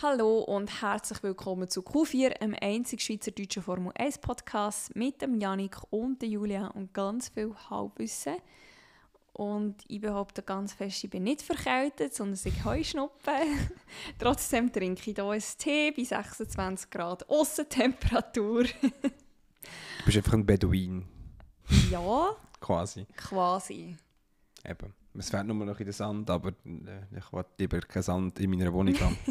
Hallo und herzlich willkommen zu Q4, einem einzigen schweizerdeutschen Formel 1 Podcast mit dem Janik und der Julia und ganz viel Halbwissen. Und ich behaupte ganz fest, ich bin nicht verkältet, sondern ich Heuschnuppen. Trotzdem trinke ich hier einen Tee bei 26 Grad Aussentemperatur. du bist einfach ein Beduin. Ja. Quasi. Quasi. Eben. Es fährt nur noch in den Sand, aber äh, ich will lieber keinen Sand in meiner Wohnung haben.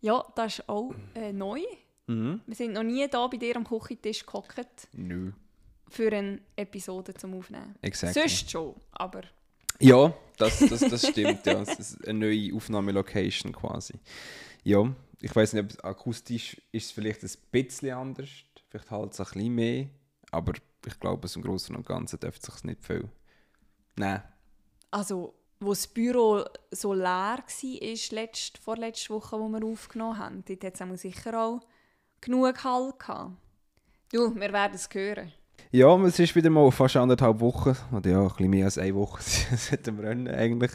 ja, das ist auch äh, neu. Mhm. Wir sind noch nie da bei dir am Küchentisch gehockt. Nö. Für eine Episode zum Aufnehmen. Exactly. Sonst schon, aber... Ja, das, das, das stimmt. ja. Das ist eine neue Aufnahmelocation quasi. Ja, ich weiß nicht, ob akustisch ist es vielleicht ein bisschen anders. Vielleicht halt es ein bisschen mehr. Aber ich glaube, im Großen und Ganzen dürfte es sich nicht viel. Nein, also wo das Büro so leer war, letzt, vorletzte Woche, wo wir aufgenommen haben, dort hat es sicher auch genug Hall gehabt. Du, wir werden es hören. Ja, es ist wieder mal fast anderthalb Wochen, oder ja, ein bisschen mehr als eine Woche seit dem Rennen eigentlich.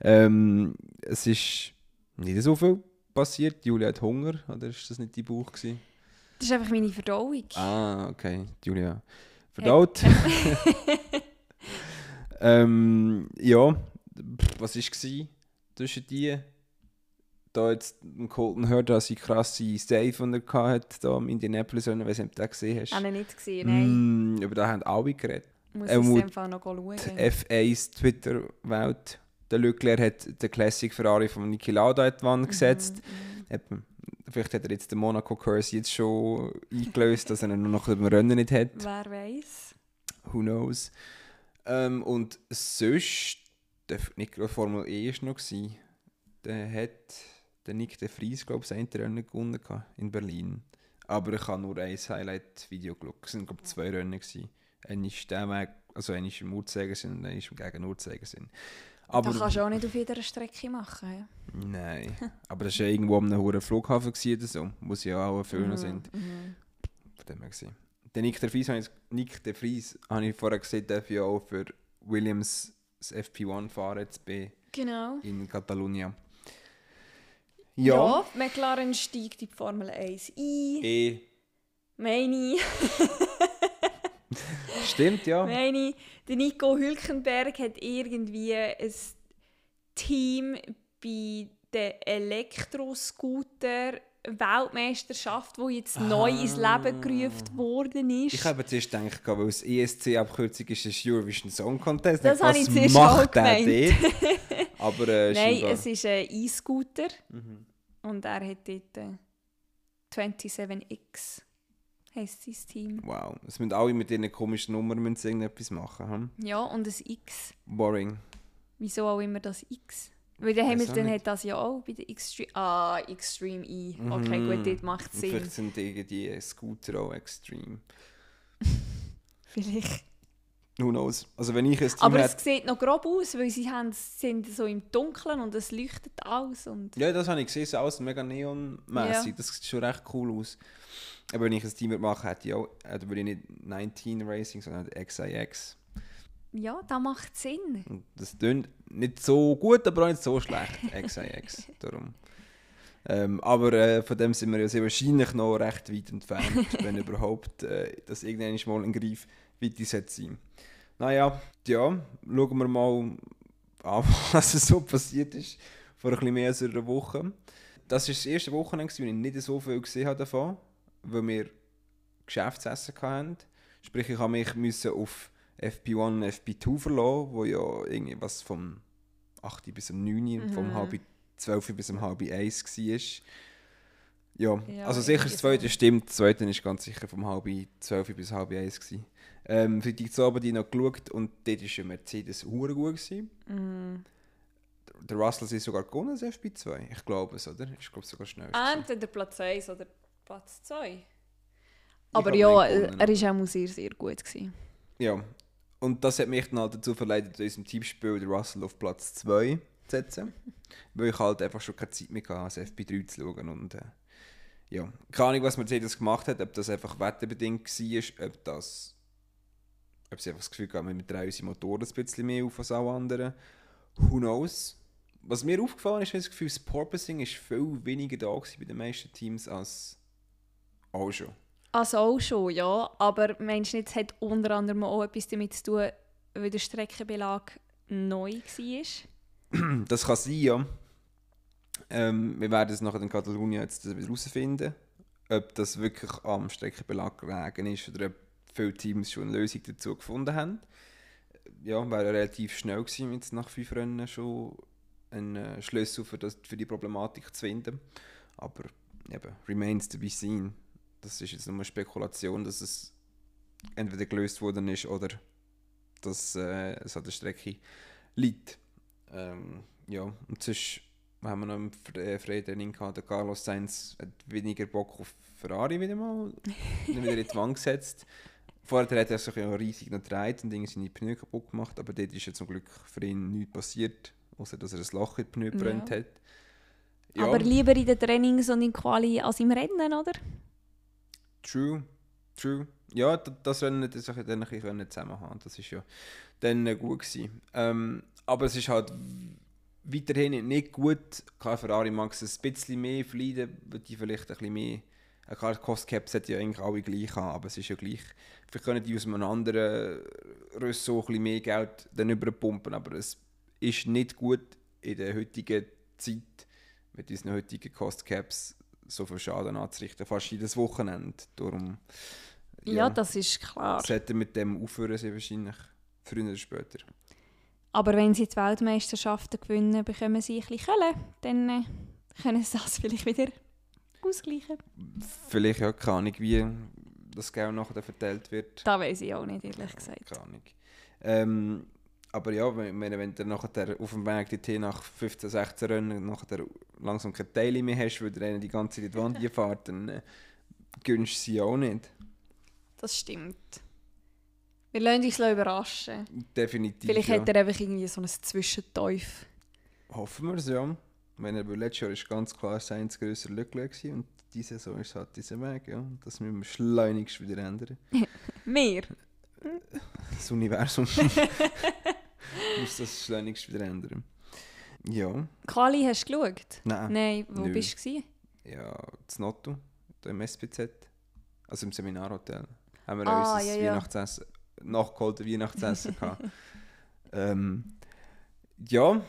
Ähm, es ist nicht so viel passiert. Julia hat Hunger, oder ist das nicht dein Buch? Gewesen? Das ist einfach meine Verdauung. Ah, okay. Julia verdaut. Ähm, ja, was war zwischen die? Da jetzt Colton hört, dass sie krasse Stay von der hatte, da im Indianapolis, wenn du den gesehen hast. Habe ich nicht gesehen, nein. Mm, über da haben alle geredet. Muss ähm, ich einfach noch schauen. Die F1 Twitter-Welt. Der Leclerc hat den Classic Ferrari von Niki Lauda in die Wand mhm, gesetzt. Mhm. Vielleicht hat er jetzt den Monaco Curse jetzt schon eingelöst, dass er ihn noch im Rennen nicht hat. Wer weiß. Who knows. Ähm, und sonst, der nicht gerade Formel E war noch, gewesen, der hat der Nick de Vries, glaube ich, das Rennen gewonnen in Berlin. Aber ich habe nur ein Highlight-Video geschaut. Es waren, glaube ich, zwei Rennen. Gewesen. Ein ist der Weg, also ein ist im Uhrzeigersinn und ein ist im Gegen-Uhrzeigersinn. Aber das kannst du auch nicht auf jeder Strecke machen. Ja? Nein, aber das war ja irgendwo am hohen Flughafen oder so, wo sie ja auch Föhner mhm, sind. Mhm. Von dem her gesehen. Den Nick de Vries, Nick de Vries habe ich vorher gesehen, darf ja auch für Williams das FP1 fahren jetzt bei genau. in Katalonien. Ja. ja, McLaren steigt in die Formel 1 ein. E. Meine Stimmt, ja. Meine der Nico Hülkenberg hat irgendwie ein Team bei den Elektroscooter Weltmeisterschaft, die jetzt ah. neu ins Leben gerufen worden ist. Ich habe zuerst gedacht, weil es ESC-Abkürzung ist, ist Eurovision Song Contest. Das habe ich zuerst macht auch gemeint. Aber, äh, Nein, es ist ein E-Scooter mhm. und er hat dort äh, 27X heisst sein Team. Wow, es müssen alle mit diesen komischen Nummern müssen irgendetwas machen. Hm? Ja, und ein X. Boring. Wieso auch immer das X? Weil der Hamilton hat das ja auch bei der Extreme. Ah, Extreme E. Okay, mhm. gut, das macht Sinn. Vielleicht sind die Scooter auch Extreme. Vielleicht. Who knows? Also wenn ich es Aber es sieht noch grob aus, weil sie haben, sind so im Dunkeln und es leuchtet aus. Und ja, das habe ich gesehen, es sieht aus mega neonmäßig. Ja. Das sieht schon recht cool aus. Aber wenn ich ein Team mache, hätte ich auch, äh, würde ich nicht 19 Racing, sondern XIX. Ja, das macht Sinn. Das klingt nicht so gut, aber auch nicht so schlecht. XIX. Darum. Ähm, aber äh, von dem sind wir ja sehr wahrscheinlich noch recht weit entfernt, wenn überhaupt äh, das irgendwann mal ein Greif weit sein Naja, ja, schauen wir mal an, was so passiert ist vor ein bisschen mehr als einer Woche. Das war das erste Wochenende, wo ich nicht so viel gesehen habe davon, weil wir Geschäftsessen hatten. Sprich, ich musste mich auf FP1 und FP2 verloren, wo ja irgendwie was vom 8 bis um 9 mhm. vom halb 12 bis um halb 1 war. Ja, ja also sicher das zweite stimmt, das zweite ist ganz sicher vom halb 12 bis halb 1 gewesen. Ähm, für die Abend noch geschaut und dort war ein Mercedes hure gut gewesen. Mhm. Der Russell ist sogar gewonnen, das FP2. Ich glaube es, oder? Ich glaube sogar schnell. Entweder Platz 1 oder Platz 2. Aber ja, er war auch sehr, sehr gut. Gewesen. Ja, und das hat mich dann halt dazu verleitet, in unserem Teamspiel den Russell auf Platz 2 zu setzen. weil ich halt einfach schon keine Zeit mehr hatte, das FP3 zu schauen. Und, äh, ja, keine Ahnung, was Mercedes gemacht hat, ob das einfach wetterbedingt war, ob das ob sie einfach das Gefühl haben, wir drehen unsere Motoren ein bisschen mehr auf als alle anderen. Who knows? was mir aufgefallen ist, ich das Gefühl, das Porpoising ist viel weniger da bei den meisten Teams als auch schon. Also auch schon, ja. Aber meinst du es hat unter anderem auch etwas damit zu tun, weil der Streckenbelag neu war? Das kann sein, ja. Ähm, wir werden es nachher in Katalonien jetzt herausfinden, ob das wirklich am Streckenbelag gelegen ist oder ob viele Teams schon eine Lösung dazu gefunden haben. Ja, wäre relativ schnell gewesen, jetzt nach fünf Rennen schon einen äh, Schlüssel für, das, für die Problematik zu finden. Aber eben, remains to be seen. Das ist jetzt nur eine Spekulation, dass es entweder gelöst worden ist oder dass äh, es an der Strecke liegt. Ähm, ja, und sonst haben wir noch im äh, Freitraining gehabt, der Carlos Sainz hat weniger Bock auf Ferrari wieder mal, wieder in die Wand gesetzt. Vorher hat er sich ja riesig noch gedreht und irgendwie seine Pneu kaputt gemacht, aber dort ist ja zum Glück für ihn nichts passiert, außer dass er ein Loch in die Pneu gebrannt Ja. hat. Aber lieber in den Trainings und in Quali als im Rennen, oder? True, true. Ja, das Rennen das ich dann ein bisschen können zusammen haben. Das ist ja dann gut gewesen. Ähm, aber es ist halt weiterhin nicht gut. Klar, Ferrari mag es ein bisschen mehr verleiden, weil die vielleicht ein bisschen mehr. Äh, Klar, Cost Caps hat ja eigentlich alle gleich haben, aber es ist ja gleich. Vielleicht können die aus einem anderen Ressort ein bisschen mehr Geld dann überpumpen, aber es ist nicht gut in der heutigen Zeit mit unseren heutigen Cost Caps so viel Schaden anzurichten, fast jedes Wochenende. Darum Ja, das ist klar. sollte mit dem aufhören sie wahrscheinlich, früher oder später. Aber wenn sie die Weltmeisterschaften gewinnen, bekommen sie ein bisschen Kohle, dann äh, können sie das vielleicht wieder ausgleichen. Vielleicht ja keine Ahnung, wie das Geld nachher verteilt wird. Das weiß ich auch nicht, ehrlich gesagt. Keine Ahnung. Ähm, aber ja, wenn, wenn, du nachher auf dem Weg dorthin nach 15, 16 Rennen nachher langsam keine Teile mehr hast, weil der die ganze Zeit die Wand fährt, dann äh, gönnst du sie auch nicht. Das stimmt. Wir lassen uns überraschen. Definitiv. Vielleicht ja. hat er einfach irgendwie so ein Zwischenteuf. Hoffen wir es, ja. Wenn er, letztes Jahr ist ganz klar sein grösser Lücke und diese Saison ist halt dieser Weg, ja. Das müssen wir schleunigst wieder ändern. Mehr. Das Universum muss das schleunigst wieder ändern. Ja, Quali hast du geschaut? nein. Nein, wo Nö. bist du? Ja, das Notto, da im SPZ, also im Seminarhotel, haben wir Ah, unser ja, ja. Weihnachtsessen, nachgeholte Weihnachtsessen gehabt. ähm, ja,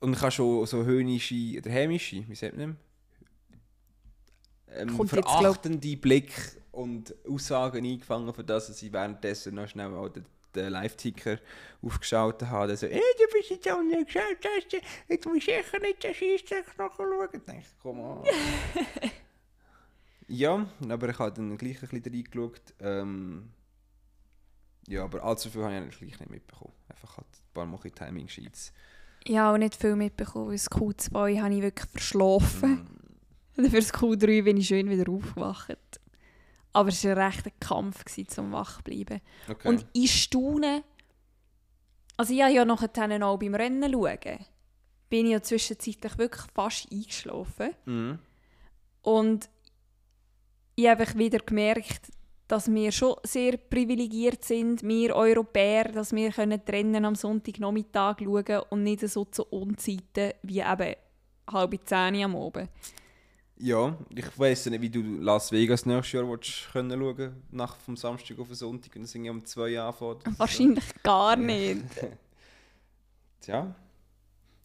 und ich habe schon so höhnische, oder hämische, wie sagt man? Ähm, Kommt jetzt, verachtende Blick und Aussagen eingefangen, für das dass ich währenddessen noch schnell auch den, Live-Ticker aufgeschaltet habe. Der so, hey, du bist jetzt auch nicht geschaut, hast jetzt musst du sicher nicht den Scheissdreck nachschauen. Ich denke, komm an. ja, aber ich habe dann gleich ein bisschen reingeschaut. Ähm, ja, aber allzu viel habe ich eigentlich gleich nicht mitbekommen. Einfach halt ein paar Mal bisschen Timing-Sheets. Ich habe auch nicht viel mitbekommen, weil das Q2 habe ich wirklich verschlafen. Mm, Und für das Q3 bin ich schön wieder aufgewacht. Aber es war ein rechter Kampf gewesen, zum Wachbleiben. okay. Und ich staune, also ich habe ja nachher dann auch beim Rennen schauen, bin ich ja zwischenzeitlich wirklich fast eingeschlafen. Mhm. Und ich habe wieder gemerkt, dass wir schon sehr privilegiert sind, wir Europäer, dass wir können Rennen am Sonntagnachmittag schauen können und nicht so zu Unzeiten wie eben halb zehn am Abend. Ja, ich weiss ja nicht, wie du Las Vegas nächstes Jahr willst können schauen nach vom Samstag auf den Sonntag und es irgendwie um zwei anfängt. Wahrscheinlich gar nicht. Tja,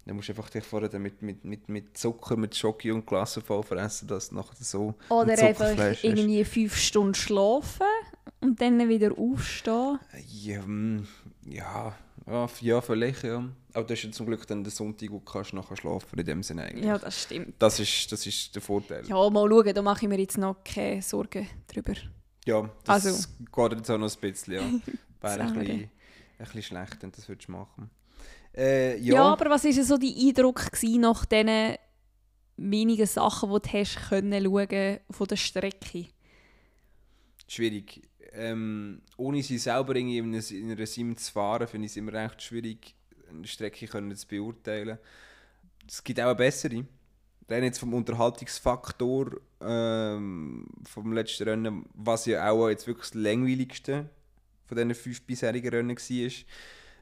dann musst du einfach dich vorher mit, mit, mit, mit Zucker, mit Schoki und Glas voll fressen, dass du nachher so Oder ein einfach Zuckerfleisch hast. irgendwie fünf Stunden schlafen und dann wieder aufstehen. Ja, mm, ja, ja, vielleicht, ja. Aber das ist ja zum Glück dann der Sonntag, du kannst nachher schlafen in dem Sinne eigentlich. Ja, das stimmt. Das, ist, das ist der Vorteil. Ja, mal schauen, da mache ich mir jetzt noch keine Sorgen drüber. Ja, das Also. geht jetzt auch noch ein bisschen, ja. Wäre ein bisschen, ein bisschen schlecht, wenn du das würdest machen äh, Ja. ja, aber was war so dein Eindruck nach diesen wenigen Sachen, die du hast können schauen von der Strecke? schwierig. Ähm, ohne sie selber irgendwie in einer, in einer Sim zu fahren, finde ich es immer recht schwierig, Strecke können zu beurteilen. Es gibt auch eine bessere. Dann jetzt vom Unterhaltungsfaktor ähm, vom letzten Rennen, was ja auch jetzt wirklich das langweiligste von diesen fünf bisherigen Rennen war.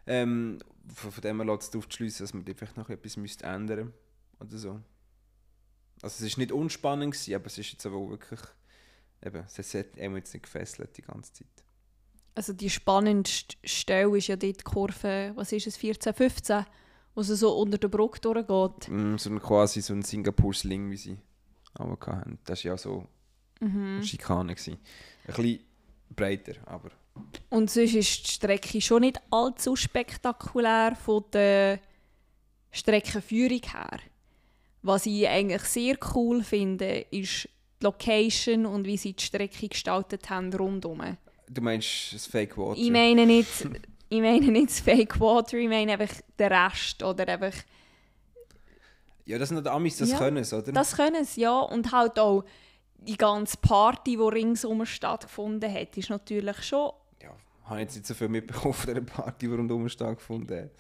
Ähm, von, von dem her lässt es darauf schließen, dass man vielleicht noch etwas müsste ändern oder so. Also es war nicht unspannend, gewesen, aber es ist jetzt aber auch wirklich, eben, es hat einem jetzt nicht gefesselt die ganze Zeit. Also die spannendste Stelle ist ja dort die Kurve, was ist es, 14, 15, wo sie so unter der Brücke durchgeht. Mm, so ein, quasi so ein Singapur-Sling, wie sie auch hatten. Das war ja so Mhm. eine Schikane. Gewesen. Ein bisschen breiter, aber Und sonst ist die Strecke schon nicht allzu spektakulär von der Streckenführung her. Was ich eigentlich sehr cool finde, ist die Location und wie sie die Strecke gestaltet haben rundherum. Du meinst das Fake Water? Ich meine nicht, ich meine nicht das Fake Water, ich meine einfach den Rest oder einfach ja, das sind die Amis, das Ja, können sie, oder? Das können sie, ja. Und halt auch die ganze Party, die ringsum stattgefunden hat, ist natürlich schon, ja, habe jetzt nicht so viel mitbekommen von dieser Party, die rundum stattgefunden hat.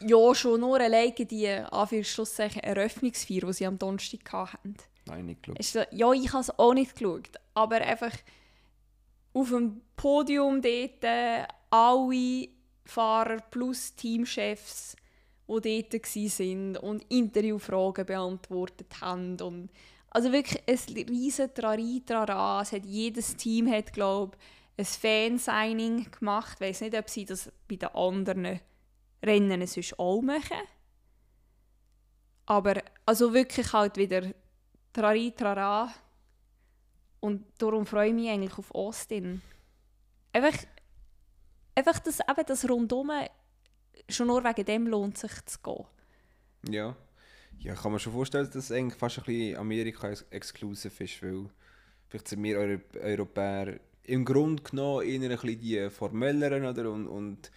ja, schon nur alleine die Anführungszeichen Eröffnungsfeier, die sie am Donnerstag hatten. Nein, nicht geschaut. Ja, ich habe es auch nicht geschaut, aber einfach auf dem Podium dort äh, alle Fahrer plus Teamchefs, die dort waren und Interviewfragen beantwortet haben. Und also wirklich ein riesen Trari-Trara. Es hat jedes Team hat, glaube ein Fansigning gemacht. Ich weiß nicht, ob sie das bei den anderen Rennen sonst auch machen. Aber also wirklich halt wieder Trari Trara. Und darum freue ich mich eigentlich auf Austin. Einfach, einfach das, eben das Rundum, schon nur wegen dem lohnt sich zu gehen. Ja. Ja, kann mir schon vorstellen, dass es eigentlich fast ein bisschen Amerika-exclusive ist, weil vielleicht sind wir Euro Europäer im Grunde genommen eher ein bisschen die formelleren, oder? Und, und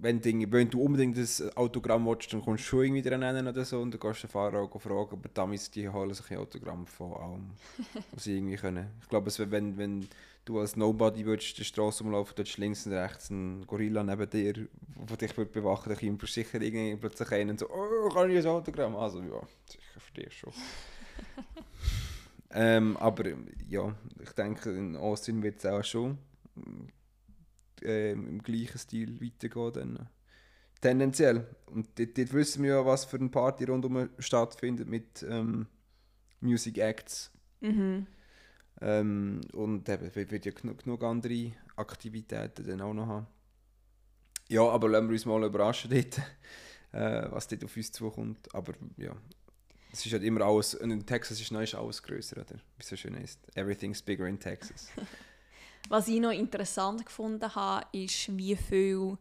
wenn, Dinge, wenn du unbedingt das Autogramm willst, dann kommst du schon irgendwie nennen oder so und dann kannst du den Fahrer auch fragen, aber damals die holen sich ein Autogramm von allem, was sie irgendwie können. Ich glaube, wenn, wenn du als Nobody würdest die Straße umlaufen, dort links und rechts ein Gorilla neben dir, der dich würde bewachen dann kommt sicher irgendwie plötzlich einen und so, oh, kann ich ein Autogramm? Also ja, ich verstehe schon. ähm, aber ja, ich denke, in Austin wird es auch schon ähm, im gleichen Stil weitergehen. Dann. Tendenziell. Und dort, dort wissen wir ja, was für eine Party rundum stattfindet mit ähm, Music Acts. Mhm. Ähm, und eben, wird ja genug, genug andere Aktivitäten dann auch noch haben. Ja, aber lassen wir uns mal überraschen dort, äh, was dort auf uns zukommt. Aber ja, es ist halt immer alles, und in Texas ist, noch ist alles grösser, oder? Wie es so schön ist. Everything's bigger in Texas. Was ich noch interessant gefunden habe, ist, wie viel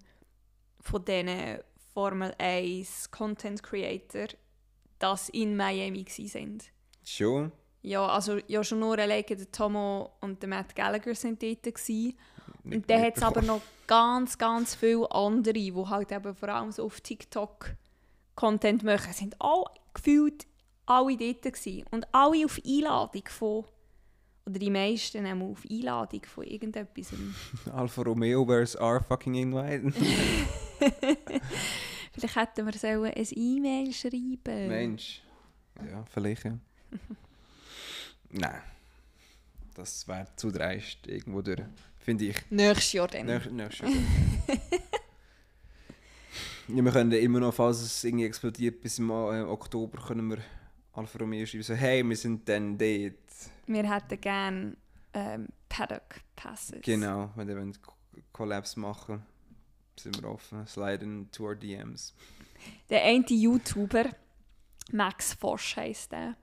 von diesen Formel 1 Content Creator das in Miami waren. schon? Ja, also ja, schon nur alleine der Tomo und der Matt Gallagher sind dort. Gewesen. Nicht Und dann hat es aber noch ganz, ganz viele andere, die halt eben vor allem so auf TikTok Content machen, sind all gefühlt alle dort gewesen. Und alle auf Einladung von, oder die meisten auch auf Einladung von irgendetwas. Alfa Romeo, where's our fucking invited? Vielleicht hätten wir sollen ein E-Mail schreiben Mensch. Ja, vielleicht ja. Nein. Das wäre zu dreist irgendwo durch. Finde ich. Nächstes Jahr dann. Nächstes nächstes Jahr. ja, wir können immer noch, falls es irgendwie explodiert, bis im äh, Oktober können wir Alfa Romeo schreiben. So, hey, wir sind dann dort. Wir hätten gerne ähm, Paddock Passes. Genau, wenn wir Collabs machen, sind wir offen. Slide into our DMs. Der eine YouTuber, Max Fosch heisst der.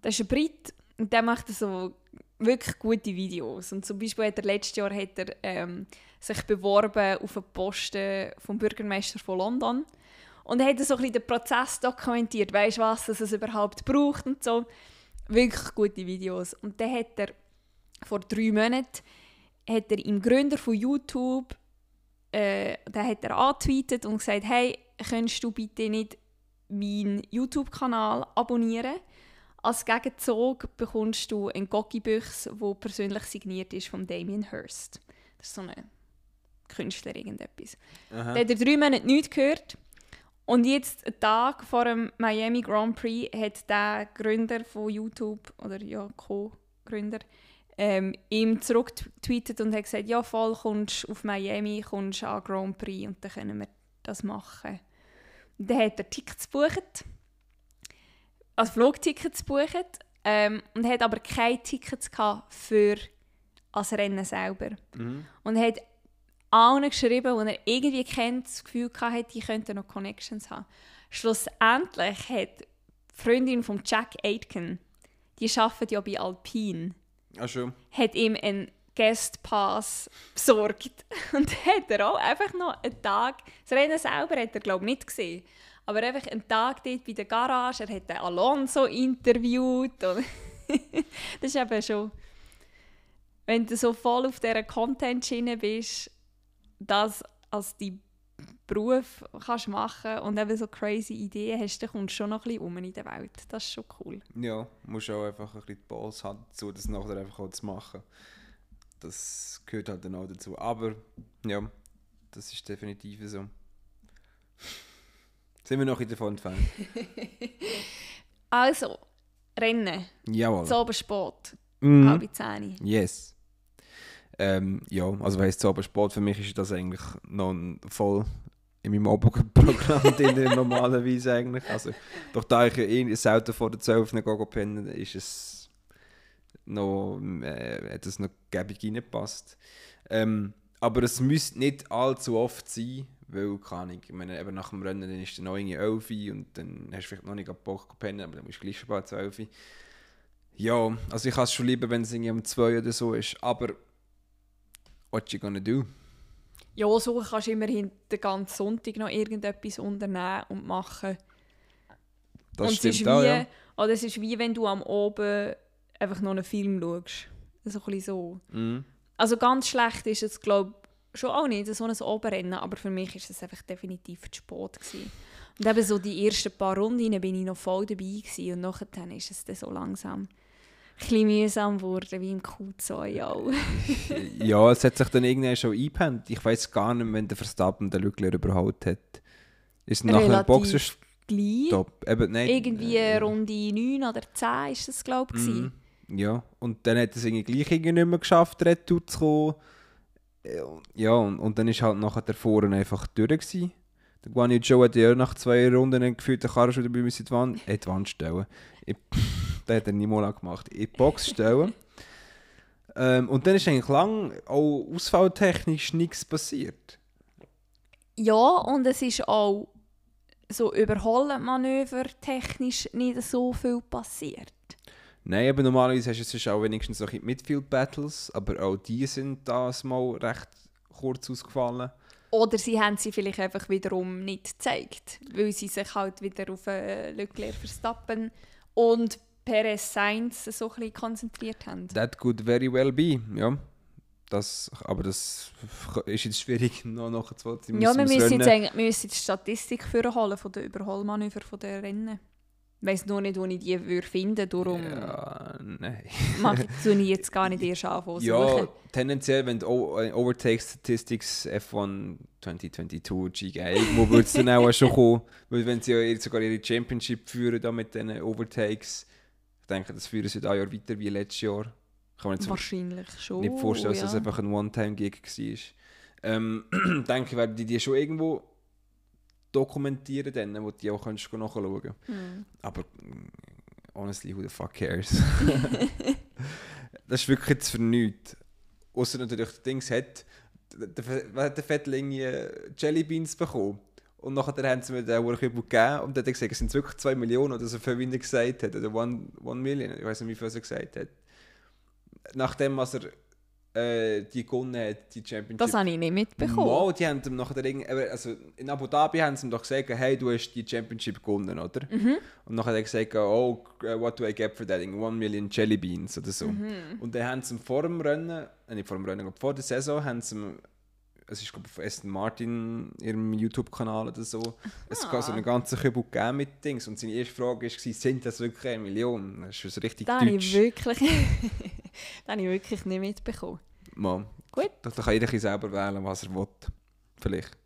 Das ist ein Brit und der macht so wirklich gute Videos. Und zum Beispiel hat er letztes Jahr hat er, ähm, sich beworben auf einen Posten vom Bürgermeister von London. Und er hat so ein bisschen den Prozess dokumentiert, weißt du was, dass es überhaupt braucht und so. Wirklich gute Videos. Und dann hat er vor drei Monaten hat er im Gründer von YouTube äh, den hat er angetweetet und gesagt, hey, könntest du bitte nicht meinen YouTube-Kanal abonnieren? Als Gegenzug bekommst du einen Gocki-Büchs, der persönlich signiert ist von Damien Hirst. Das ist so ein Künstler, irgendetwas. Aha. Der hat er drei Monate nichts gehört. Und jetzt, einen Tag vor dem Miami Grand Prix, hat der Gründer von YouTube, oder ja, Co-Gründer, ähm, ihm zurückgetweetet und hat gesagt, ja voll, kommst auf Miami, kommst an Grand Prix und dann können wir das machen. Und dann hat er Tickets gebucht, also Flugtickets gebucht ähm, und hat aber keine Tickets gehabt für das Rennen selber. Mhm. Und hat allen geschrieben, die er irgendwie kennt, das Gefühl hatte, die könnten noch Connections haben. Schlussendlich hat die Freundin von Jack Aitken, die arbeitet ja bei Alpine, Ach schon. hat ihm einen Guestpass besorgt. Und hat er auch einfach noch einen Tag, das Rennen selber hat er glaube ich nicht gesehen, aber einfach einen Tag dort bei der Garage, er hat den Alonso interviewt. Und das ist eben schon, wenn du so voll auf dieser Content-Schiene bist, das als dein Beruf kannst machen und eben so crazy Ideen hast, dann kommst du schon noch ein bisschen um in der Welt. Das ist schon cool. Ja, musst auch einfach ein bisschen die Balls haben dazu, das nachher einfach auch zu machen. Das gehört halt dann auch dazu. Aber ja, das ist definitiv so. Sind wir noch in davon entfernt? Also, Rennen, Jawohl. so Sport, Mhm. halbe Zehn. Yes. Ähm, ja, also weißt du, aber Sport für mich ist das eigentlich noch voll in meinem Abendprogramm drin, normalerweise eigentlich. Also, doch da ich ja eh selten vor der 12 Uhr gehe pennen, ist es noch, äh, hat es noch gäbig reingepasst. Ähm, aber es müsste nicht allzu oft sein, weil, keine Ahnung, ich meine, eben nach dem Rennen dann ist es noch irgendwie 11 Uhr und dann hast du vielleicht noch nicht Bock pennen, aber dann bist du gleich schon bald 12 Uhr. Ja, also ich habe es schon lieber, wenn es irgendwie um 2 oder so ist, aber what you gonna do? Ja, so kannst du immerhin den ganzen Sonntag noch irgendetwas unternehmen und machen. Das und stimmt es ist auch, wie, ja. Oder es ist wie wenn du am Oben einfach noch einen Film schaust. So ein so. Mhm. Also ganz schlecht ist es, glaube ich, schon auch nicht, so ein Oberrennen, aber für mich ist es einfach definitiv zu spät gewesen. Und eben so die ersten paar Runden bin ich noch voll dabei gewesen und nachher ist es dann so langsam bisschen mühsam geworden, wie im Q2 auch. ja, es hat sich dann irgendwann schon eingepennt. Ich weiß gar nicht, wenn der Verstappen den Lückler überholt hat. Ist nachher ein Relativ? Gleich. Eben, nein, Irgendwie äh, Runde 9 oder 10 ist das, glaube ich. Mhm. Ja, und dann hat es irgendwie gleich irgendwie nicht mehr geschafft, retour zu kommen. Äh, Ja, und, und dann ist halt nachher der Vorne einfach durch gewesen. Der Guan Yu Zhou hat ja nach zwei Runden gefühlt, der Karre schon dabei müssen in die Wand, äh, die Wand stellen. Ich, das hat er nie mal gemacht. In die Box stellen. ähm, und dann ist eigentlich lang auch ausfalltechnisch nichts passiert. Ja, und es ist auch so Überholen-Manöver technisch nicht so viel passiert. Nein, aber normalerweise hast du sonst auch wenigstens so ein Midfield-Battles, aber auch die sind das mal recht kurz ausgefallen. Oder sie haben sie vielleicht einfach wiederum nicht gezeigt, weil sie sich halt wieder auf äh, Leclerc Verstappen und Perez Sainz so ein bisschen konzentriert haben. That could very well be, ja. Das, aber das ist jetzt schwierig, noch nachzuvollziehen. Ja, wir müssen jetzt wir müssen die Statistik vorholen von den Überholmanöver von der Rennen. Ich weiss nur nicht, wo ich die würde finden darum Ja, nein. mache ich jetzt gar nicht erst anfangen zu Ja, suchen. tendenziell, wenn die äh, Overtake Statistics F1 2022 GA irgendwo würde es dann auch schon kommen. Weil wenn sie ja sogar ihre Championship führen da mit diesen Overtakes, denke, das führen sie da Jahr weiter wie letztes Jahr. Kann man jetzt Wahrscheinlich schon. nicht vorstellen, dass ja. das einfach ein One-Time-Gig war. Ähm, denke, werden die die schon irgendwo dokumentieren, dann, wo du die auch kannst nachschauen kannst. Hm. Aber mm, honestly, who the fuck cares? das ist wirklich jetzt für nichts. Außer natürlich, der Dings hat, der, der, der Vettel irgendwie äh, Jellybeans bekommen. Und nachher haben sie mir den Urkübel gegeben und dann hat er gesagt, es sind wirklich 2 Millionen oder so viel, wie er gesagt hat. Oder 1 Million, ich weiß nicht, wie viel er gesagt hat. Nachdem, was er äh, die gewonnen hat, die Championship. Das habe ich nicht mitbekommen. Mal, die haben ihm nachher also in Abu Dhabi haben sie ihm doch gesagt, hey, du hast die Championship gewonnen, oder? Mhm. Und nachher hat er gesagt, oh, what do I get for that? One million Jelly Beans oder so. Mhm. Und dann haben sie ihm vor dem Rennen, äh, nicht vor dem Rennen, aber vor der Saison, haben sie ihm, es ist glaube ich auf Aston Martin, ihrem YouTube-Kanal oder so, es Ah. gab so einen ganzen Kübel gegeben mit Dings. Und seine erste Frage war, sind das wirklich eine Million? Das ist so richtig Das habe ich deutsch. wirklich, das habe ich wirklich nicht mitbekommen. Mal. Gut. Da da kann jeder selber wählen, was er will. Vielleicht.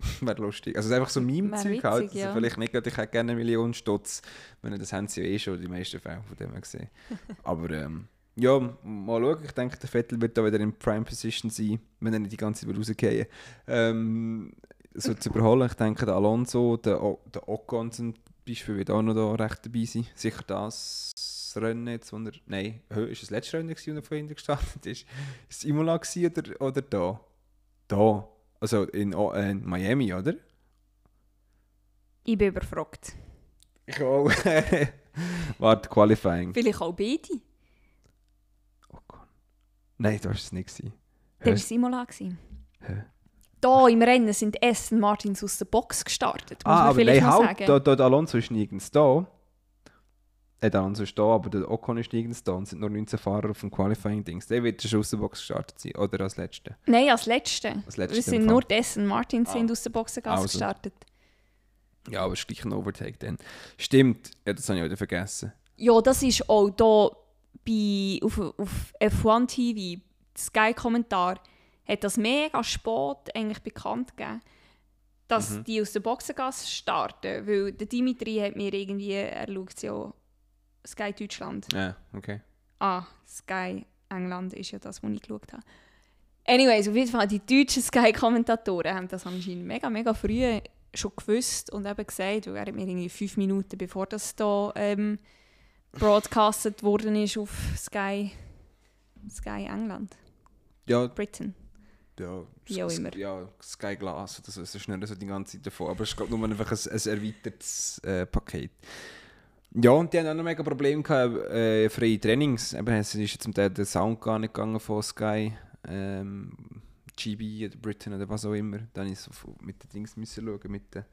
Wäre lustig. Also es ist einfach so Wäre Meme-Zeug witzig, halt. Also ja. vielleicht nicht, ich hätte gerne eine Million Stutz. Das haben sie ja eh schon, die meisten Fälle von dem gesehen. Aber ähm, Ja, mal schauen. Ich denke, der Vettel wird da wieder in Prime Position sein, wenn er nicht die ganze Zeit rausgehen ähm, so zu überholen. Ich denke, der Alonso, der, o der Ocon zum Beispiel wird auch noch da recht dabei sein. Sicher das Rennen jetzt, wo er, nein, ist das letzte Rennen, gewesen, wo er von hinten gestartet ist? Ist es Imola oder, oder da? Da. Also in, äh, in Miami, oder? Ich bin überfragt. Ich auch. Warte, Qualifying. Vielleicht auch beide. Nein, das war es nicht. Das war Simola. Hä? Da im Rennen sind Aston Martins aus der Box gestartet. Muss ah, aber nein, halt, da, da, der Alonso ist nirgends da. Äh, der Alonso ist da, aber der Ocon ist nirgends da und sind nur 19 Fahrer auf dem Qualifying-Dings. Der wird schon aus der Box gestartet sein, oder als Letzter? Nein, als Letzter. Als Letzter sind nur Aston Martins ah. sind aus der Box also. gestartet. Ja, aber es ist gleich ein Overtake dann. Stimmt, ja, das habe ich wieder vergessen. Ja, das ist auch hier bei, auf, auf F1 TV, Sky-Kommentar, hat das mega spät eigentlich bekannt gegeben, dass mhm. die aus der Boxengasse starten. Weil der Dimitri hat mir irgendwie, er schaut ja Sky Deutschland. Ja, okay. Ah, Sky England ist ja das, was ich geschaut habe. Anyways, auf jeden Fall, die deutschen Sky-Kommentatoren haben das anscheinend mega, mega früh schon gewusst und eben gesagt, weil er hat mir irgendwie fünf Minuten bevor das da ähm, broadcastet worden ist auf Sky, Sky England. Ja. Britain. Ja, Wie auch immer. Ja, Sky Glass oder so, es ist nicht so die ganze Zeit davon, aber es ist glaube nur einfach ein, ein erweitertes äh, Paket. Ja, und die haben auch noch mega Probleme gehabt, äh, freie Trainings. Eben, es ist zum Teil der Sound gar nicht gegangen von Sky. Ähm, GB oder Britain oder was auch immer. Dann musste ich mit den Dings müssen schauen, mit den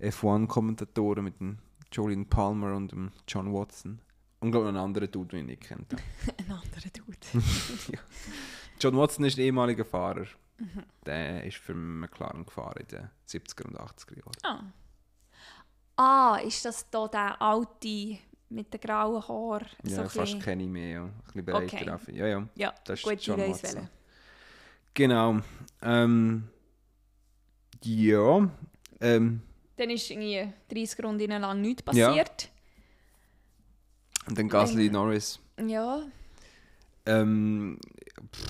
F1-Kommentatoren, mit dem Julian Palmer und dem John Watson. Und glaube einen anderen Dude, den ich nicht kenne. Ein anderer Dude. ja. John Watson ist ehemaliger Fahrer. Mhm. Der ist für McLaren gefahren in den 70er und 80er Jahren. Ah. Ah, ist das da der alte mit den grauen Haaren? Ja, so fast kenne ich mehr. Ein bisschen breiter. Okay. Ja, ja. Ja, das gut, ist John Watson. Genau. Ähm, ja. Ähm, dann ist irgendwie 30 Runden lang nichts passiert. Ja. Und dann Gasly ähm, Norris. Ja. Ähm, pff,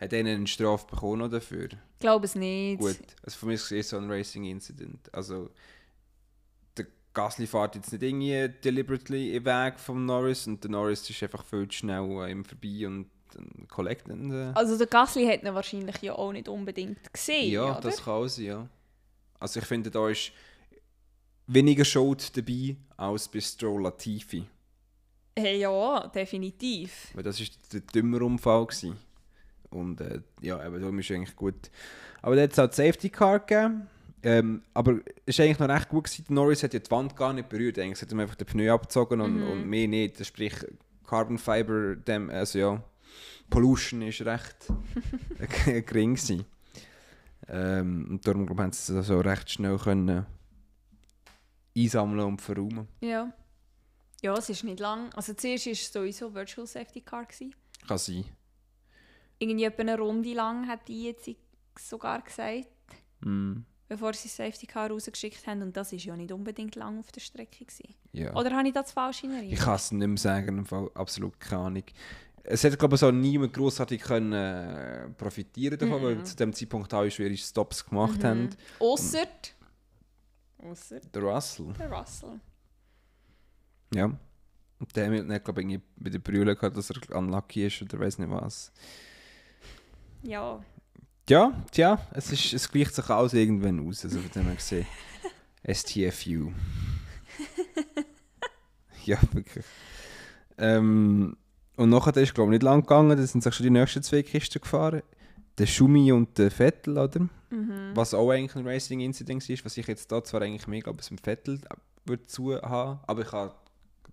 hat er eine Strafe bekommen dafür? Ich glaube es nicht. Gut, also für mich ist es so ein Racing-Incident. Also, der Gasly fährt jetzt nicht irgendwie deliberately im Weg von Norris und der Norris ist einfach viel zu schnell an ihm vorbei und collecten. Also der Gasly hat ihn wahrscheinlich ja auch nicht unbedingt gesehen, Ja, oder? das kann sein, ja. Also ich finde, da ist weniger Schuld dabei als bei Stroll Latifi. Hey, ja, definitiv. Weil das war der dümmere Unfall. Gewesen. Und äh, ja, eben, darum ist eigentlich gut. Aber da hat es auch Safety Car gegeben. Ähm, aber es war eigentlich noch recht gut. Gewesen. Norris hat ja die Wand gar nicht berührt. Eigentlich hat er einfach den Pneu abgezogen und, mhm. und mehr nicht. Sprich, Carbon Fiber, dem, also ja, Pollution ist recht gering gewesen. Ähm, und darum glaube ich, haben sie das so recht schnell können einsammeln und verräumen. Ja. Ja, es ist nicht lang. Also zuerst war es sowieso Virtual Safety Car. Gewesen. Kann sein. Irgendwie etwa eine Runde lang hat die jetzt sogar gesagt. Mm. Bevor sie das Safety Car rausgeschickt haben. Und das war ja nicht unbedingt lang auf der Strecke. Gewesen. Ja. Oder habe ich das falsch in Erinnerung? Ich kann es nicht mehr sagen, im Fall absolut keine Ahnung es hätte glaube ich so niemand großartig können äh, profitieren davon, mm -hmm. weil zu dem Zeitpunkt auch ihre Stops gemacht mm -hmm. haben. Ausser der Russell. Der Russell. Ja. Und der hat glaube ich bei der Brühe gehabt, dass er unlucky ist oder weiß nicht was. Ja. Ja, tja, es, ist, es gleicht sich alles irgendwann aus, also von dem her gesehen. STFU. ja, wirklich. Ähm, und nachher ist glaube ich nicht lang gegangen, da sind sich schon die nächsten zwei Kisten gefahren. Der Schumi und der Vettel, oder? Mhm. Was auch eigentlich ein Racing-Incident ist, was ich jetzt da zwar eigentlich mehr glaube, mit Vettel würde zu haben, aber ich habe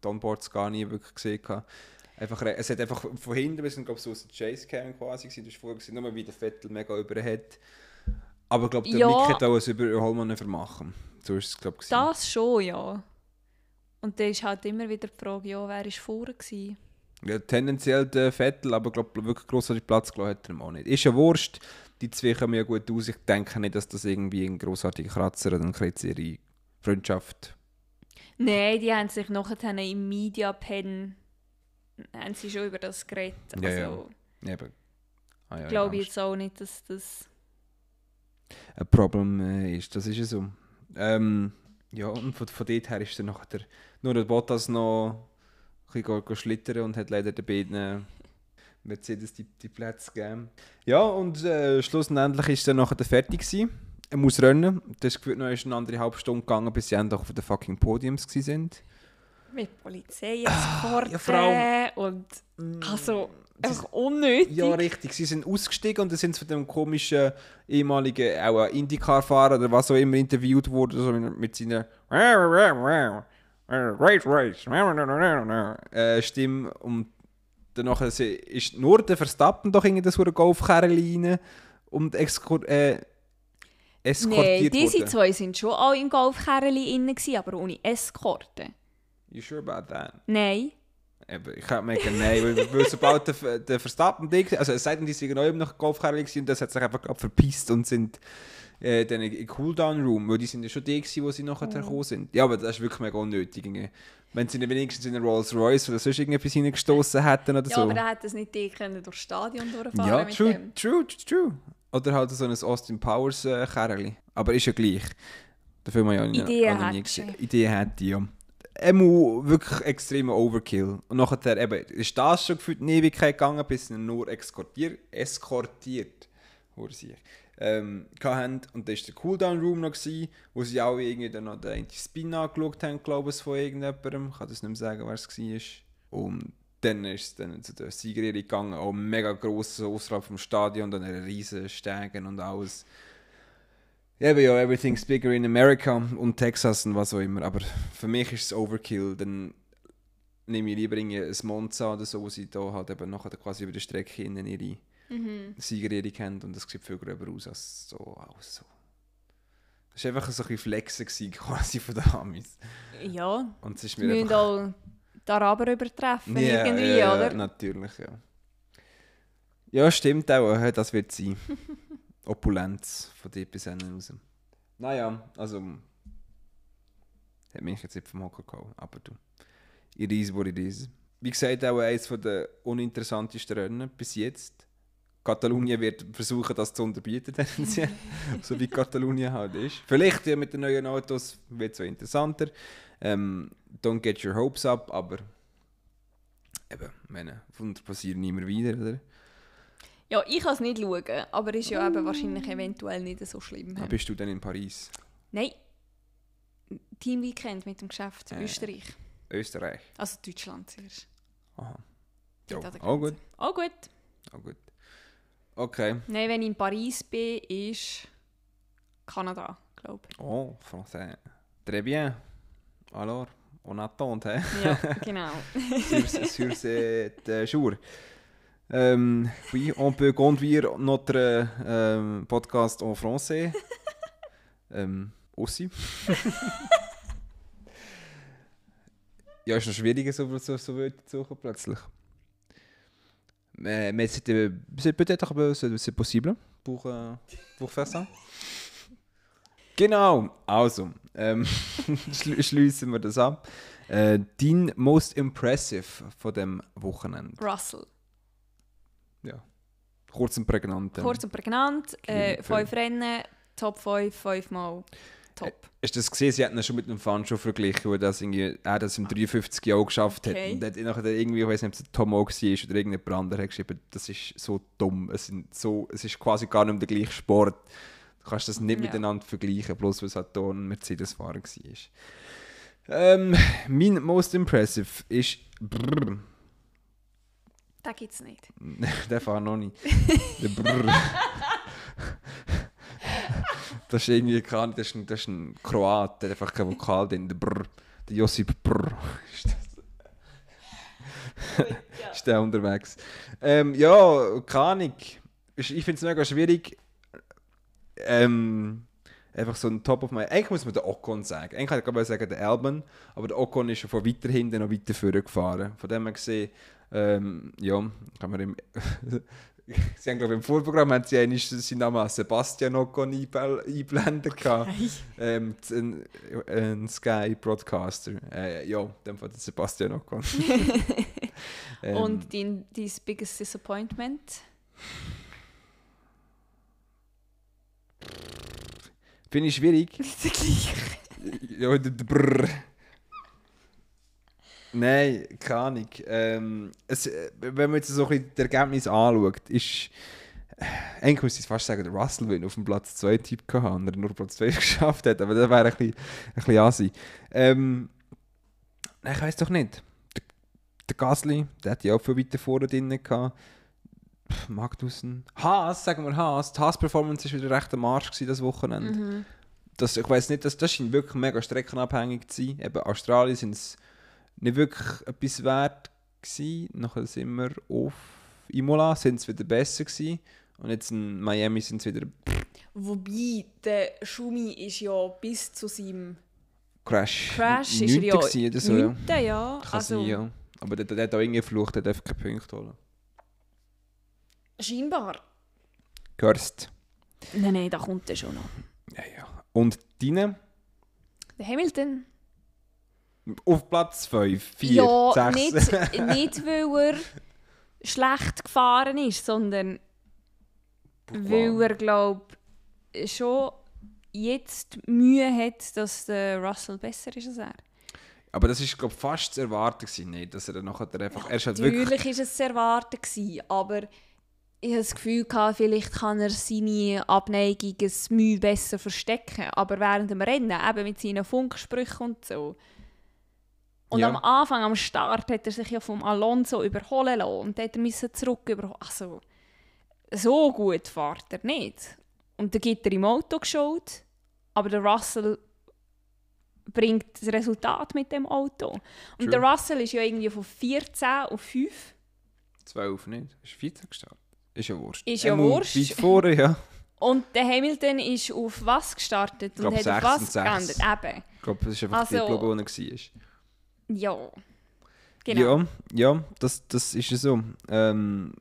die Onboards gar nie wirklich gesehen. Einfach, es hat einfach von hinten, wir sind glaube so aus der Chase Cam quasi gewesen, du hast vorher gesehen, nur wie der Vettel mega über hat. Aber ich glaube, der ja. Mick hat auch ein Überholmanöver machen. So ist es glaube ich. Das schon, ja. Und dann ist halt immer wieder die Frage, ja, wer war vorher gewesen? Ja, tendenziell der Vettel, aber glaub, wirklich großartig Platz gelassen hat er ihm auch nicht. Ist ja Wurst, die zwei kommen ja gut aus. Ich denke nicht, dass das irgendwie ein großartiger Kratzer oder ihre Freundschaft. Nein, die haben sich nachher im Media Pen haben sie schon über das geredet. Ja, ja. Also, Eben. Ah, ja, glaube ich jetzt auch nicht, dass das... ein Problem äh, ist. Das ist ja so. Ähm, ja, und von, von dort her ist dann nachher nur der Bottas noch ein bisschen schlittern und hat leider den beiden Mercedes die, die Plätze gegeben. Ja, und äh, schlussendlich ist er nachher fertig gewesen. Er muss rennen. Das gefühlt noch ist eine andere halbe Stunde gegangen, bis sie endlich auf den fucking Podiums sind. Mit Polizeieskorten ja, vor allem- und also Sie- einfach unnötig. Ja, richtig. Sie sind ausgestiegen und dann sind sie von dem komischen ehemaligen auch Indycar-Fahrer oder was auch immer interviewt worden, so mit seiner Race Race äh, Stimme und danach ist nur der Verstappen doch in das Golfkarre rein und exkor äh, Nein, eskortiert diese worden. zwei sind schon auch im Golfkerli innen, gewesen, aber ohne Eskorte. You sure about that? Nein. Eben, ich kann mir nein, weil, weil sobald der, der Verstappen dick, also es sei denn, die sind neu noch Golfkarre gewesen und das hat sich einfach verpisst und sind äh, dann in Cooldown Room, weil die sind ja schon die gewesen, wo sie nachher gekommen sind. Ja, aber das ist wirklich mega unnötig. Wenn sie nicht wenigstens in einen Rolls Royce oder sonst irgendetwas hineingestoßen hätten oder Ja, so. aber dann hätte es nicht die können durchs Stadion durchfahren ja, true, dem. true, true. Oder halt so ein Austin Powers äh, Kerli. Aber ist ja gleich. Den Film ich ja Ideen noch nie gesehen. Ideen hätte ja. Er muss wirklich extremer Overkill. Und nachher eben, ist das schon gefühlt eine Ewigkeit gegangen, bis ihn nur eskortiert, eskortiert wurde sie, ähm, hatten. Und da war der Cooldown Room noch, gewesen, wo sie auch irgendwie dann noch den Spin angeschaut haben, glaube ich, von irgendjemandem. Ich kann das nicht mehr sagen, wer es war. Und dann ist es dann zu der Siegerehrung gegangen, auch mega gross außerhalb vom Stadion, dann eine riesen Stegen und alles. Ja, aber ja, everything's bigger in America und Texas und was auch immer. Aber für mich ist es Overkill. Dann nehme ich lieber ein Monza oder so, wo sie da halt eben nachher quasi über die Strecke in ihre Mhm. Siegerehrung haben und das sieht viel gröber aus als so. Als so. Das war einfach so ein bisschen Flexen quasi von den Amis. Ja, Und es ist mir einfach... auch die Araber übertreffen, Ja, irgendwie, ja, oder? natürlich, ja. Ja, stimmt auch, äh, das wird sein. Opulenz von dort bis hinten raus. Naja, also... Hat mich jetzt nicht vom Hocker gehauen, aber du. It is what it is. Wie gesagt, auch eines der uninteressantesten Rennen bis jetzt. Katalonien wird versuchen, das zu unterbieten, tendenziell. so wie Katalonien halt ist. Vielleicht ja, mit den neuen Autos wird es so interessanter. Ähm, don't get your hopes up, aber eben, meine, Wunder passieren immer wieder, oder? Ja, ich kann es nicht schauen, aber ist ja eben wahrscheinlich eventuell nicht so schlimm. Dann bist du dann in Paris, Nein. Teamweekend mit dem Geschäft Äh. Österreich. Österreich. Also Deutschland zuerst. Aha. Ja, Grenze. gut, Oh gut. auch gut. Okay. Nein, wenn ich in Paris bin, ist Kanada, glaube Oh, français. Très bien. Alors, on attend, ich. Ja, genau. sur, sur cette jour. Euh, oui, on peut conduire notre euh, podcast en français. euh, aussi. ja, ist noch schwieriger, so, so, so Wörter zu suchen plötzlich. Mais, mais c'était c'est peut-être c'est possible pour, euh, pour faire ça. Genau, also, ähm, schl schließen wir das ab. Äh, dein most impressive von dem Wochenende. Russell. Ja. Kurz und prägnant. ähm. Kurz und prägnant. Äh, fünf Rennen, Top 5, fünfmal Top. Hast du das gesehen? Sie hatten ihn schon mit dem Fan schon verglichen, weil das irgendwie, er das im 53 Jahr geschafft hat. Okay. Und hat nachher irgendwie, ich weiß nicht, ob es Tom auch war oder irgendein anderer hat geschrieben, das ist so dumm. Es, sind so, es ist quasi gar nicht mehr der gleiche Sport. Du kannst das nicht Ja. miteinander vergleichen, bloß weil es halt hier ein Mercedes-Fahrer war. Ähm, mein most impressive ist. Brrr, gibt es nicht. der fahrt noch nicht. Der Brrr. Das ist irgendwie kein, das ist ein, das ist ein Kroat, der hat einfach kein Vokal drin. Der Brrr. Der Josip Brrr. Ist, das, ist der unterwegs. Ähm, ja, keine Ahnung. Ich finde es mega schwierig. Ähm, einfach so ein Top of my. Eigentlich muss man den Ocon sagen. Eigentlich kann ich gerade sagen, der Alban. Aber der Ocon ist schon von weiter hinten noch weiter vorne gefahren. Von dem her gesehen, ähm, ja, kann man im. Sie haben, glaube ich, im Vorprogramm haben sie eigentlich seinen Namen Sebastian Ocon eingeblendet. gehabt. ähm, z- ein, ein Sky Broadcaster. Äh, ja, in dem Fall Sebastian Ocon. Ähm, Und dein, dein biggest disappointment? Finde ich schwierig. Ja, der Brrr. Nein, keine Ahnung. Ähm, es, äh, wenn man jetzt so ein bisschen das Ergebnis anschaut, ist. äh, Eigentlich müsste ich fast sagen, der Russell, wenn auf dem Platz 2 Typ gehabt und er nur Platz 2 geschafft hat, aber das wäre ein bisschen, ein bisschen assi. Ähm, nein, ich weiß doch nicht. Der, der Gasly, der hat ja auch viel weiter vorne drin gehabt. Magnussen. Haas, sagen wir Haas. Die Haas-Performance war wieder recht am Arsch das Wochenende Mhm. das, ich weiß nicht, das, das scheint wirklich mega streckenabhängig zu sein. Eben Australien sind es nicht wirklich etwas wert gewesen. Nachher sind wir auf Imola, sind es wieder besser gewesen. Und jetzt in Miami sind es wieder Wobei, der Schumi ist ja bis zu seinem Crash. Crash ist er ja gewesen oder so, ja. neunte, ja. Kann Also, sein, ja. Aber der, der hat auch irgendwie geflucht, der darf keine Punkte holen. scheinbar. Gehörst. Nein, nein, da kommt er schon noch. Ja, ja. Und deine? Der Hamilton? Auf Platz 5, 4, ja, 6. nicht, nicht weil er schlecht gefahren ist, sondern weil er, glaube schon jetzt Mühe hat, dass der Russell besser ist als er. Aber das war glaube fast zu erwarten, gewesen, nicht? dass er dann nachher einfach... Er ist halt wirklich... Natürlich war es zu erwarten, gewesen, aber ich hatte das Gefühl, gehabt, vielleicht kann er seine Abneigung ein Mühe besser verstecken. Aber während dem Rennen, eben mit seinen Funksprüchen und so. Und Ja. am Anfang, am Start, hat er sich ja vom Alonso überholen lassen und dann musste er zurück überholen. Also, so gut fährt er nicht. Und dann gibt er im Auto geschaut, aber der Russell bringt das Resultat mit dem Auto. Und True. der Russell ist ja irgendwie von 14 auf 5. 12 nicht. Ist 14 gestartet. Ist ja Wurst. Ist ja Wurst. Weit vorne, ja. Und der Hamilton ist auf was gestartet glaub, und hat auf was geändert? Eben. Ich glaube, das ist einfach die Also- die war. Ja. Genau. Ja, ja das, das ist ja so. Ähm,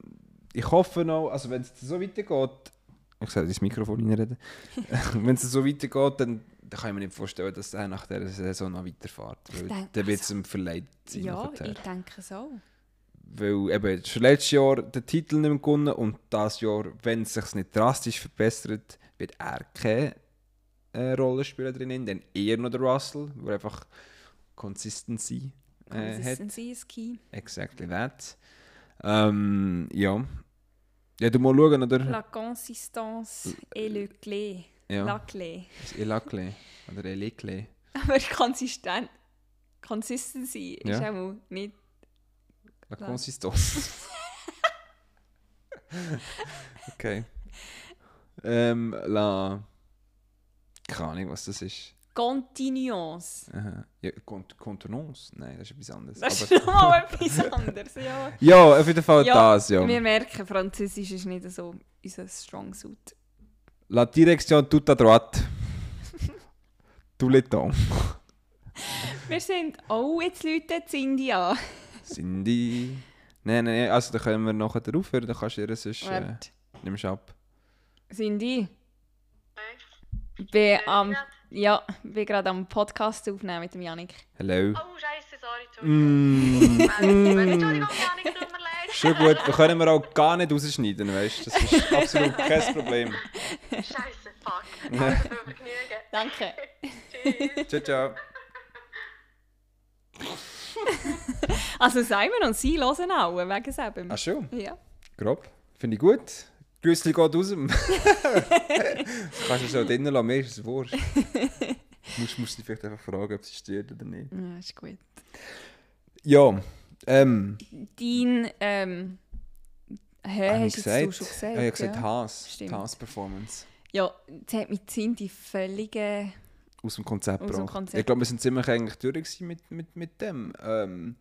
ich hoffe noch, also wenn es so weitergeht, ich soll ins Mikrofon reinreden, wenn es so weitergeht, dann, dann kann ich mir nicht vorstellen, dass er nach dieser Saison noch weiterfährt. Weil denke, dann wird es ihm verleiht sein. Ja, ich denke so. Weil eben schon letztes Jahr den Titel nicht mehr gewonnen und das Jahr, wenn es sich nicht drastisch verbessert, wird er keine äh, Rolle spielen drinnen, dann eher noch der Russell, der einfach Consistency äh. Consistency is key. Exactly that. Ähm, ja. Ja, du mal schauen, oder? La consistance et le clé. ja. La clé. Das Elakle. Oder Elekle. Aber konsistent. Consistency ist Ja. auch nicht. La. Consistance. okay. Ähm, la... Keine Ahnung, was das ist. Continuance. Aha. Ja, Contenance? Nein, das ist etwas anderes. Das ist Aber, nochmal etwas anderes. Ja. ja, auf jeden Fall Ja, das, ja. Wir merken, Französisch ist nicht so unser Strong Suit. La direction toute à droite. Tout le temps. Wir sind. Oh, jetzt läutet Cindy an. Cindy. Nein, nein, nein, also da können wir nachher aufhören, dann kannst du ihr sonst... Äh, nimmst du ab. Cindy. Bin Ja, bin gerade am Podcast aufnehmen mit dem Janik. Hello. Oh, scheiße, sorry, Entschuldigung. Mm, Entschuldigung, mm. Janik, tut mir leid. Schon gut, da können wir auch gar nicht rausschneiden, weißt du? Das ist absolut kein Problem. Scheiße, fuck. Vergnügen. Danke. Tschüss. Ciao, ciao. Also Simon und sie hören auch wegen selber. Ach schon, Ja. grob. Finde ich gut. Grüßli geht raus. Kannst du so drinnen lassen, mir ist es wurscht. musst, musst du dich vielleicht einfach fragen, ob sie stört oder nicht. ja, ist gut. Ja, ähm, Dein, ähm... Hä, hast du gesagt? schon gesagt? Ja, ich habe gesagt ja. Haas. Stimmt. Die Haas-Performance. Ja, jetzt hat mit Cindy völlige... Aus dem Konzept Aus dem gebracht. Konzept. Ich glaube, wir sind ziemlich eigentlich durch mit, mit, mit dem. Ähm,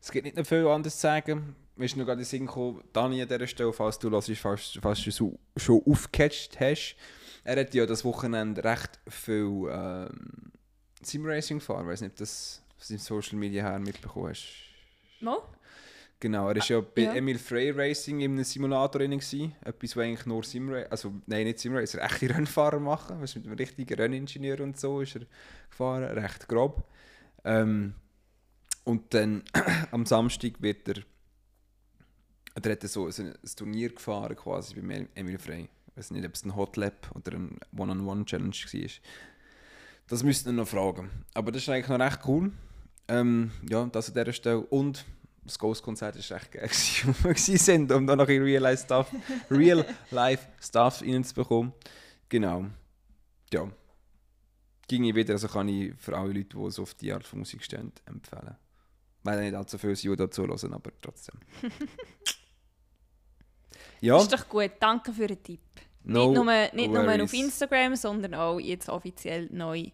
es gibt nicht noch viel anderes zu sagen. Mir ist noch gerade in den Sinn gekommen, Dani an dieser Stelle, falls du hörst, falls, falls du so, schon aufgecatcht hast. Er hat ja das Wochenende recht viel ähm, Simracing gefahren. Ich weiß nicht, ob du das aus deinem Social Media her mitbekommen hast. Mo? Genau, er war ja bei ja. Emil Frey Racing in einem Simulator drin. gewesen. Etwas, was eigentlich nur Simracer, also nein, nicht Simracer, echte Rennfahrer machen. Du, mit einem richtigen Renningenieur und so ist er gefahren, recht grob. Ähm, und dann am Samstag wird er er hat so ein, Turnier gefahren, quasi bei Em- Emil Frey. Ich weiß nicht, ob es ein Hot Lap oder ein One-on-One-Challenge war. Das müssten wir noch fragen. Aber das ist eigentlich noch recht cool. Ähm, ja, das an dieser Stelle. Und das Ghost-Konzert war recht geil, wo wir sind, um da noch in Real-Life-Stuff Real reinzubekommen. Genau. Ja. Ging ich wieder, also kann ich für alle Leute, die so auf die Art von Musik stehen, empfehlen. Weil nicht allzu viele sind, die da zuhören, aber trotzdem. ja, ist doch gut. Danke für den Tipp. no nicht nur, nicht nur auf Instagram, sondern auch jetzt offiziell neu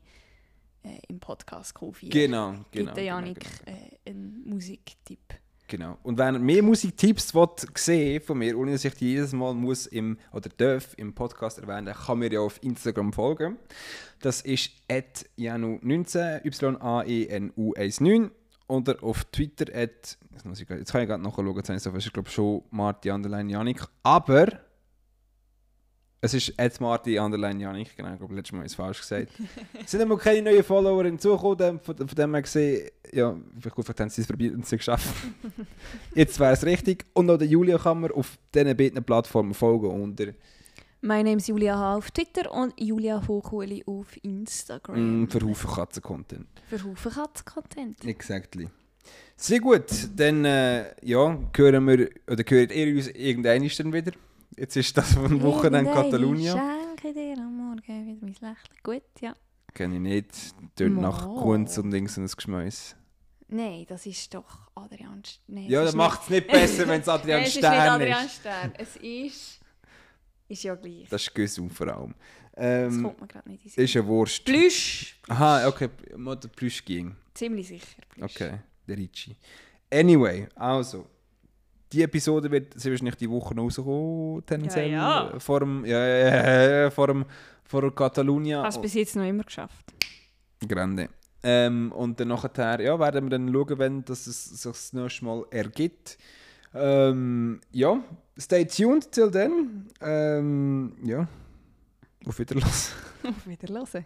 äh, im Podcast Q4. Genau, genau. Gibt der genau, Janik genau. äh, einen Musiktipp. Genau. Und wenn ihr mehr Musiktipps wollt sehen von mir, ohne dass ich die jedes Mal muss im, oder darf im Podcast erwähnen, kann mir ja auf Instagram folgen. Das ist janu19, y-a-e-n-u-19 oder auf Twitter at, jetzt, muss ich, jetzt kann ich gerade nachschauen, jetzt habe ich glaube schon Marti Underline Janik, aber es ist at Marti Underline Janik, genau, ich glaube letztes Mal es falsch gesagt. es sind immer keine neuen Follower hinzugekommen, von, von dem her gesehen, ja, vielleicht haben sie es probiert und es geschafft. Jetzt wäre es richtig. Und auch der Julia kann man auf diesen beiden Plattformen folgen unter Mein Name ist Julia H. auf Twitter und Julia Hochuli auf Instagram. mm, für Haufen Katzen-Content. Für Haufen Katz-Content. Exactly. Sehr gut, dann äh, ja, hören wir, oder hört ihr uns irgendwann dann wieder. Jetzt ist das von Wochenende Catalunya. Schenke dir am Morgen wieder mein Lächeln. Gut, ja. Kenne ich nicht. Dort nach. Kunz und Dings und ein Geschmäus. Nein, das ist doch Adrian St- Nein, Ja, das ist macht es nicht besser, wenn es Adrian Nein, es ist nicht Stern Adrian ist. Stern. Es ist... Ist ja gleich. Das ist Güssum vor allem. Das Ähm, kommt mir gerade nicht in Sinn. ist ja Wurst. Plüsch. Aha, okay, mal der Plüsch ging. Ziemlich sicher. Plüsch. Okay, der Ricci. Anyway, also. Die Episode wird sehr wahrscheinlich die Woche noch rauskommen, tendenziell. Ja, ja. äh, Vor dem, ja, ja, ja, vor dem, vor Catalunya. Hast du bis jetzt noch immer geschafft. Grande. Ähm, und dann nachher, ja, werden wir dann schauen, wenn das es sich das nächste Mal ergibt. Ähm, ja, stay tuned till then. Ähm, ja, auf Wiederlassen. Auf Wiederhören.